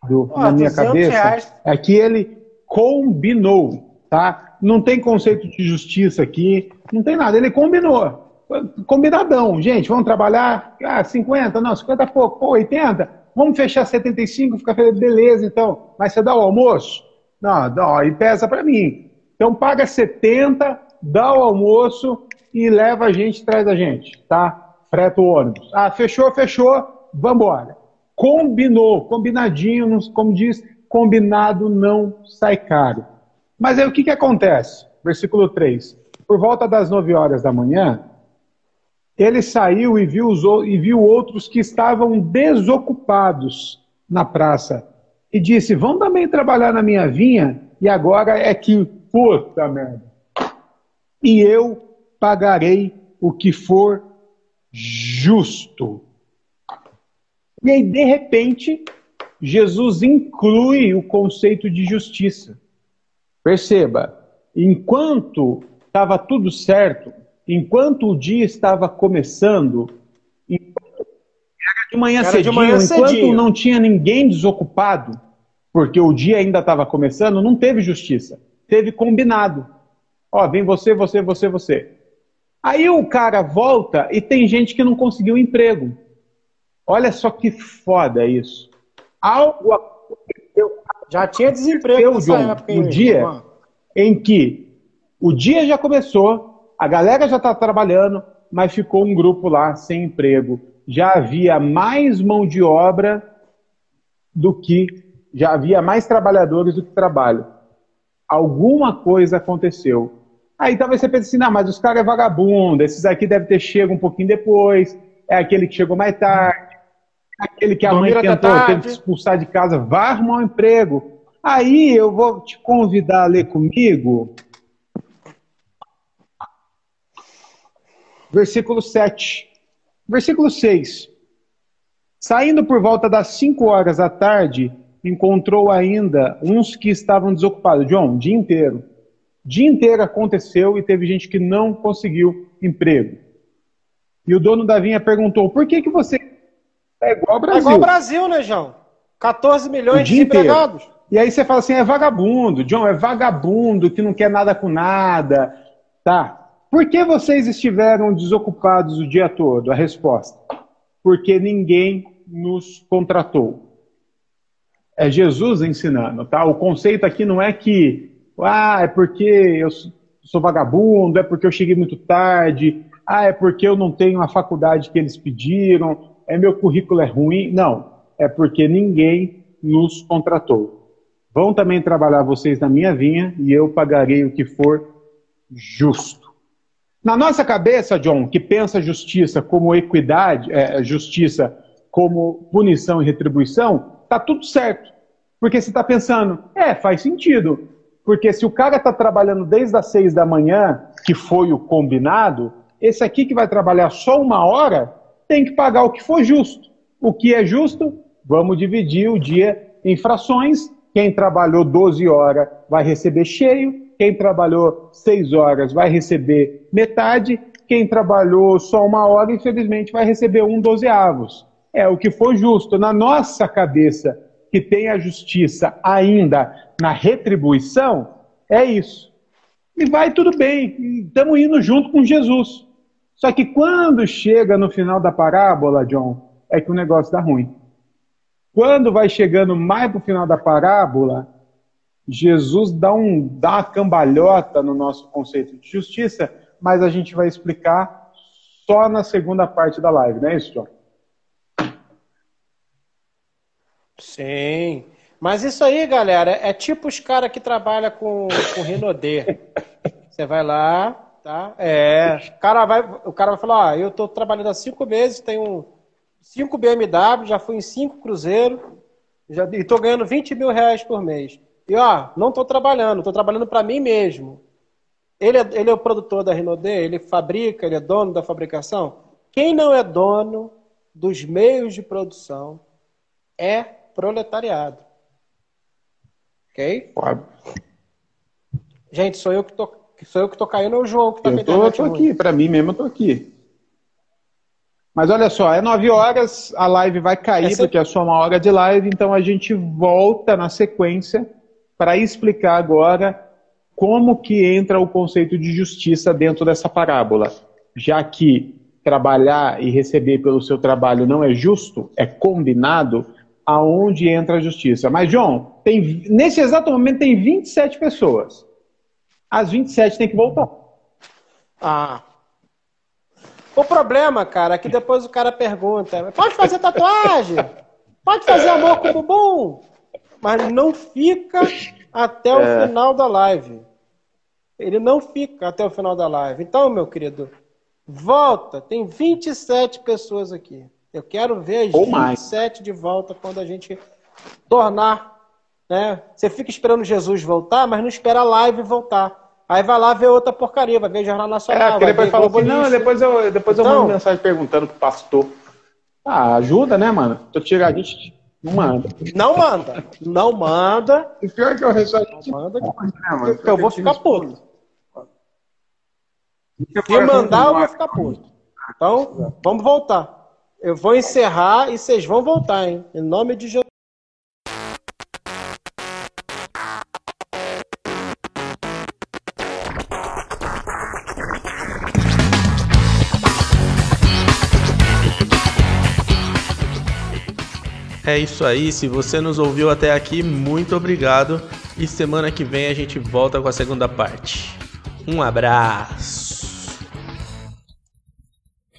S2: do, na minha cabeça reais. é que ele combinou, tá? Não tem conceito de justiça aqui, não tem nada. Ele combinou. Combinadão. Gente, vamos trabalhar? Ah, 50? Não, 50 é pouco. Pô, 80? Vamos fechar 75, fica beleza, então. Mas você dá o almoço? Não, não e pesa para mim. Então paga 70, dá o almoço e leva a gente, traz a gente, tá? Freta o ônibus. Ah, fechou, fechou, vambora. Combinou, combinadinho, como diz, combinado não sai caro. Mas aí o que, que acontece? Versículo 3. Por volta das 9 horas da manhã, ele saiu e viu, os, e viu outros que estavam desocupados na praça e disse: Vão também trabalhar na minha vinha E agora é que, puta merda. E eu pagarei o que for justo. E aí, de repente, Jesus inclui o conceito de justiça. Perceba, enquanto estava tudo certo, enquanto o dia estava começando, de manhã, cedinho, de manhã enquanto cedinho. não tinha ninguém desocupado, porque o dia ainda estava começando, não teve justiça, teve combinado. Ó, vem você, você, você, você. Aí o cara volta e tem gente que não conseguiu emprego. Olha só que foda isso. Algo aconteceu.
S3: Já tinha desemprego
S2: John, época, no dia em que o dia já começou, a galera já está trabalhando, mas ficou um grupo lá sem emprego. Já havia mais mão de obra do que já havia mais trabalhadores do que trabalho. Alguma coisa aconteceu. Aí talvez você pense assim, não, mas os caras é vagabundo, esses aqui devem ter chego um pouquinho depois, é aquele que chegou mais tarde, é aquele que a mãe tentou, teve que expulsar de casa, vai arrumar um emprego. Aí eu vou te convidar a ler comigo versículo 7. Versículo 6. Saindo por volta das 5 horas da tarde, encontrou ainda uns que estavam desocupados. John, dia inteiro. Dia inteiro aconteceu e teve gente que não conseguiu emprego. E o dono da vinha perguntou: por que, que você.
S3: É igual ao Brasil. É igual ao Brasil, né, João? 14 milhões de empregados. Inteiro.
S2: E aí você fala assim: é vagabundo, John, é vagabundo que não quer nada com nada. Tá. Por que vocês estiveram desocupados o dia todo? A resposta: porque ninguém nos contratou. É Jesus ensinando, tá? O conceito aqui não é que ah, é porque eu sou vagabundo, é porque eu cheguei muito tarde, ah, é porque eu não tenho a faculdade que eles pediram, é meu currículo é ruim. Não, é porque ninguém nos contratou. Vão também trabalhar vocês na minha vinha e eu pagarei o que for justo. Na nossa cabeça, John, que pensa justiça como equidade, é, justiça como punição e retribuição, tá tudo certo. Porque você está pensando, é, faz sentido. Porque se o cara está trabalhando desde as seis da manhã, que foi o combinado, esse aqui que vai trabalhar só uma hora, tem que pagar o que for justo. O que é justo? Vamos dividir o dia em frações. Quem trabalhou 12 horas vai receber cheio, quem trabalhou 6 horas vai receber metade, quem trabalhou só uma hora, infelizmente, vai receber um dozeavos. É o que for justo. Na nossa cabeça, que tem a justiça ainda na retribuição, é isso. E vai tudo bem, estamos indo junto com Jesus. Só que quando chega no final da parábola, John, é que o negócio dá ruim. Quando vai chegando mais para o final da parábola, Jesus dá, um, dá uma cambalhota no nosso conceito de justiça, mas a gente vai explicar só na segunda parte da live, não é isso?
S3: Sim. Mas isso aí, galera, é tipo os caras que trabalham com, com Renaudet. Você vai lá, tá? É. O cara vai, o cara vai falar, ó, eu tô trabalhando há cinco meses, tenho cinco BMW, já fui em cinco Cruzeiro, já, e tô ganhando 20 mil reais por mês. E ó, não tô trabalhando, tô trabalhando para mim mesmo. Ele é, ele é o produtor da Renaudet, ele fabrica, ele é dono da fabricação. Quem não é dono dos meios de produção é proletariado. Ok? Claro. Gente, sou eu que tô, sou eu que tô caindo ou o João que tá
S2: eu tô, tô aqui, para mim mesmo eu tô aqui. Mas olha só, é nove horas, a live vai cair, Essa... porque é só uma hora de live, então a gente volta na sequência para explicar agora como que entra o conceito de justiça dentro dessa parábola. Já que trabalhar e receber pelo seu trabalho não é justo, é combinado, aonde entra a justiça. Mas, João, tem, nesse exato momento tem 27 pessoas. As 27 tem que voltar.
S3: Ah. O problema, cara, é que depois o cara pergunta: pode fazer tatuagem? Pode fazer amor com o bumbum? Mas não fica até o é. final da live. Ele não fica até o final da live. Então, meu querido, volta. Tem 27 pessoas aqui. Eu quero ver as Ou 27 mais. de volta quando a gente tornar Né? Você fica esperando Jesus voltar, mas não espera a live voltar. Aí vai lá ver outra porcaria, vai ver Jornal Nacional.
S2: É, porque depois falou assim, não, depois eu, depois
S3: então,
S2: eu mando mensagem perguntando pro pastor. Ah, ajuda, né, mano? Tô tiradinho, não manda.
S3: Não manda. Não manda.
S2: E pior que eu resolvo.
S3: Não manda, né, eu vou ficar puto. Se mandar, eu vou ficar puto. Então, vamos voltar. Eu vou encerrar e vocês vão voltar, hein? Em nome de Jesus.
S1: É isso aí, se você nos ouviu até aqui, muito obrigado e semana que vem a gente volta com a segunda parte. Um abraço.